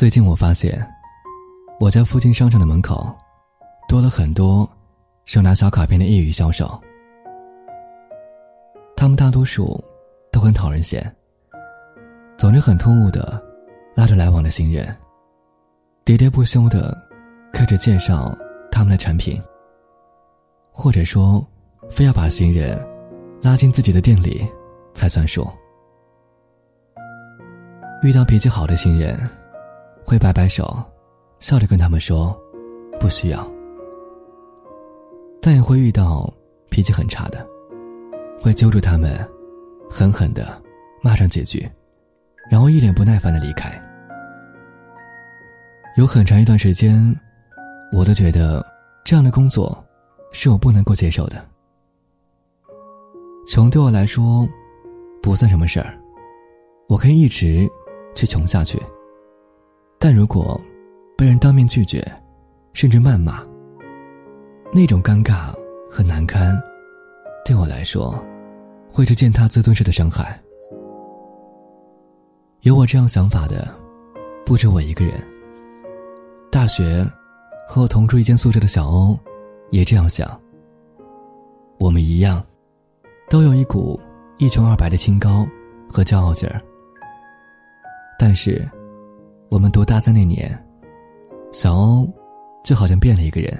最近我发现，我家附近商场的门口多了很多手拿小卡片的业余销售。他们大多数都很讨人嫌，总是很突兀的拉着来往的行人，喋喋不休的开始介绍他们的产品，或者说，非要把行人拉进自己的店里才算数。遇到脾气好的新人。会摆摆手，笑着跟他们说：“不需要。”但也会遇到脾气很差的，会揪住他们，狠狠的骂上几句，然后一脸不耐烦的离开。有很长一段时间，我都觉得这样的工作是我不能够接受的。穷对我来说不算什么事儿，我可以一直去穷下去。但如果被人当面拒绝，甚至谩骂，那种尴尬和难堪，对我来说，会是践踏自尊式的伤害。有我这样想法的，不止我一个人。大学和我同住一间宿舍的小欧，也这样想。我们一样，都有一股一穷二白的清高和骄傲劲儿。但是。我们读大三那年，小欧就好像变了一个人。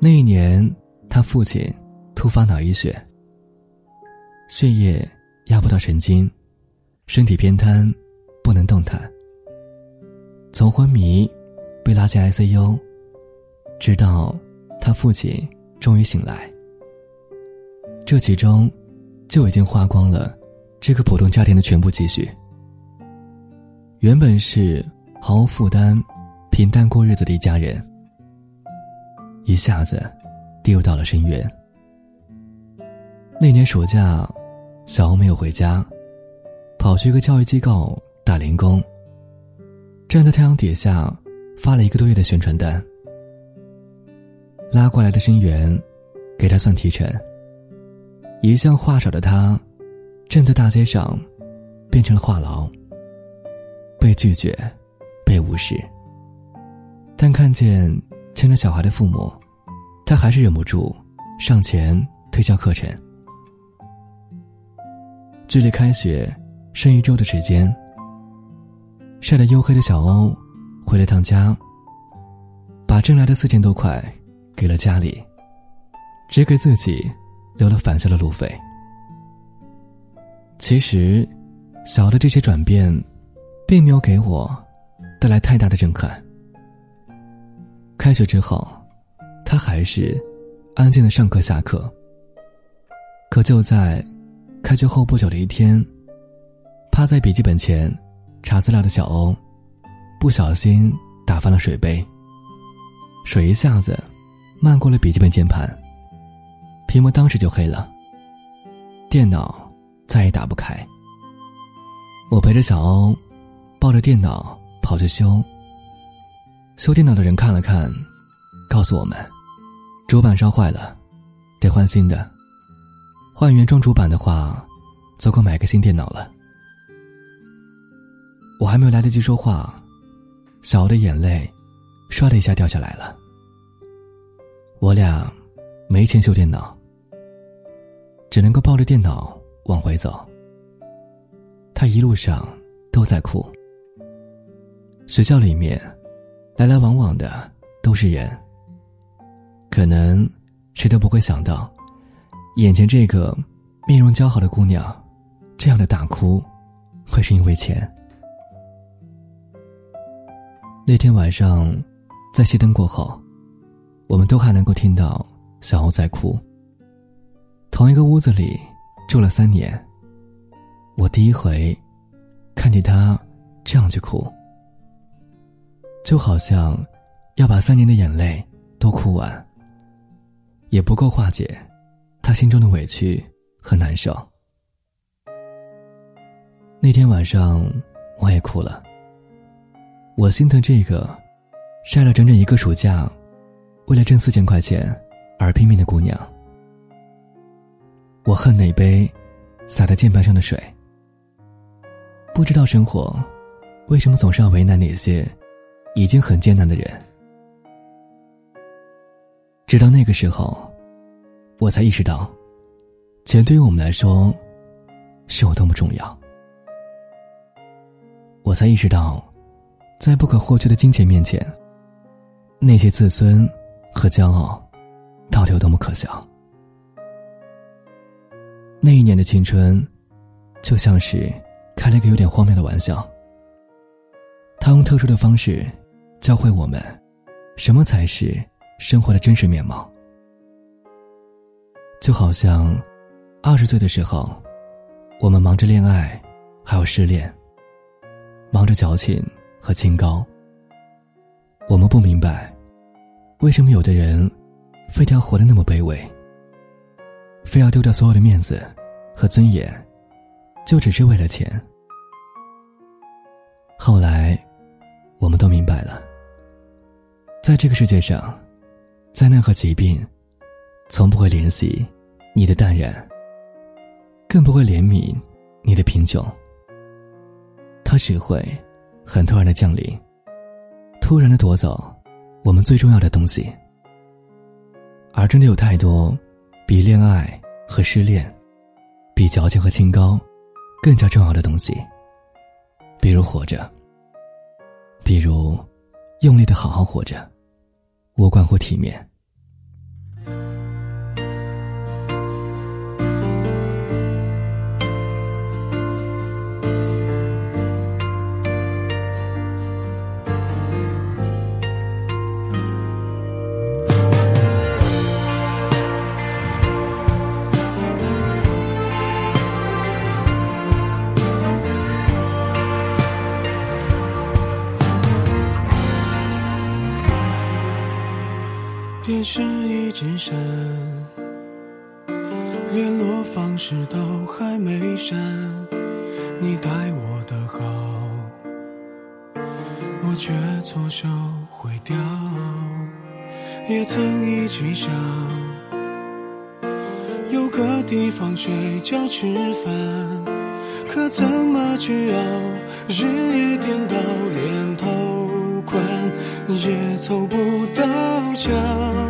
那一年，他父亲突发脑溢血，血液压不到神经，身体偏瘫，不能动弹。从昏迷被拉进 ICU，直到他父亲终于醒来，这其中就已经花光了这个普通家庭的全部积蓄。原本是毫无负担、平淡过日子的一家人，一下子跌入到了深渊。那年暑假，小欧没有回家，跑去一个教育机构打零工。站在太阳底下，发了一个多月的宣传单。拉过来的生源，给他算提成。一向话少的他，站在大街上，变成了话痨。被拒绝，被无视。但看见牵着小孩的父母，他还是忍不住上前推销课程。距离开学剩一周的时间，晒得黝黑的小欧回了趟家，把挣来的四千多块给了家里，只给自己留了返校的路费。其实，小的这些转变。并没有给我带来太大的震撼。开学之后，他还是安静的上课下课。可就在开学后不久的一天，趴在笔记本前查资料的小欧，不小心打翻了水杯，水一下子漫过了笔记本键盘，屏幕当时就黑了，电脑再也打不开。我陪着小欧。抱着电脑跑去修。修电脑的人看了看，告诉我们，主板烧坏了，得换新的。换原装主板的话，足够买个新电脑了。我还没有来得及说话，小欧的眼泪唰的一下掉下来了。我俩没钱修电脑，只能够抱着电脑往回走。他一路上都在哭。学校里面，来来往往的都是人。可能谁都不会想到，眼前这个面容姣好的姑娘，这样的大哭，会是因为钱。那天晚上，在熄灯过后，我们都还能够听到小欧在哭。同一个屋子里住了三年，我第一回看见他这样去哭。就好像要把三年的眼泪都哭完，也不够化解他心中的委屈和难受。那天晚上我也哭了。我心疼这个晒了整整一个暑假，为了挣四千块钱而拼命的姑娘。我恨那杯洒在键盘上的水。不知道生活为什么总是要为难那些已经很艰难的人？直到那个时候，我才意识到，钱对于我们来说是有多么重要。我才意识到，在不可或缺的金钱面前，那些自尊和骄傲到底有多么可笑。那一年的青春，就像是开了一个有点荒谬的玩笑。他用特殊的方式，教会我们，什么才是生活的真实面貌。就好像，二十岁的时候，我们忙着恋爱，还有失恋，忙着矫情和清高。我们不明白，为什么有的人，非得要活得那么卑微。非要丢掉所有的面子和尊严，就只是为了钱。后来，在这个世界上，灾难和疾病，从不会怜惜你的淡然，更不会怜悯你的贫穷。它只会很突然的降临，突然的夺走我们最重要的东西。而真的有太多。比恋爱和失恋，比矫情和清高，更加重要的东西。比如活着，比如用力的好好活着，我关乎体面。电视一直闪，联络方式都还没删。你待我的好，我却错手毁掉。也曾一起想，有个地方睡觉吃饭，可怎么去熬？日夜颠倒，连头款也凑不到墙。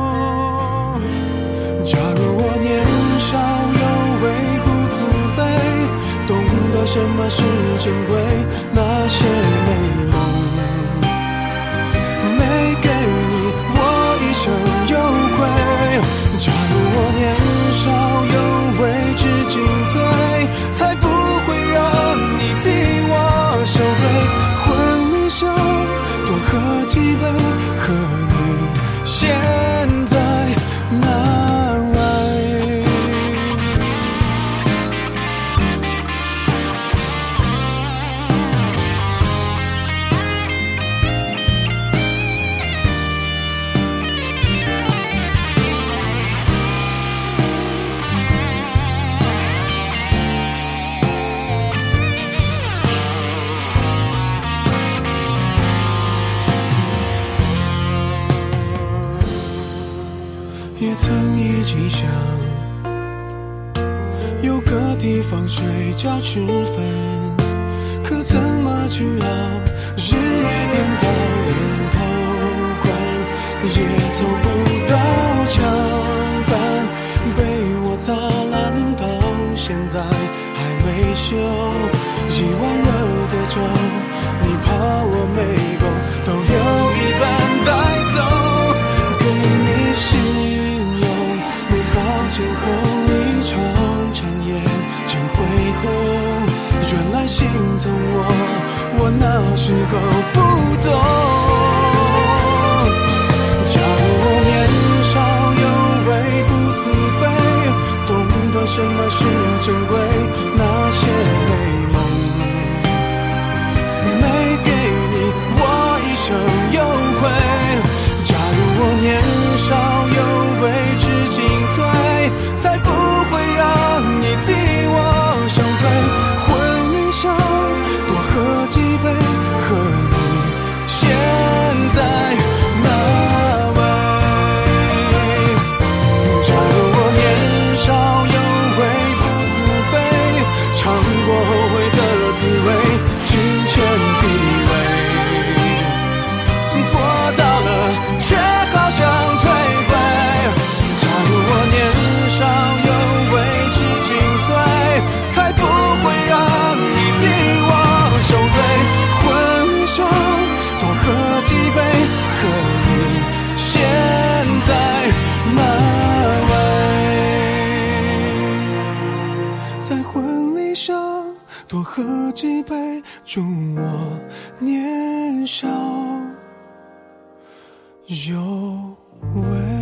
是珍贵？有个地方睡觉吃饭，可怎么去熬？日夜颠倒，连头款也凑不到墙板，被我砸烂，到现在还没修。一碗热的粥，你怕我没什么是珍贵，多喝几杯，祝我年少有为。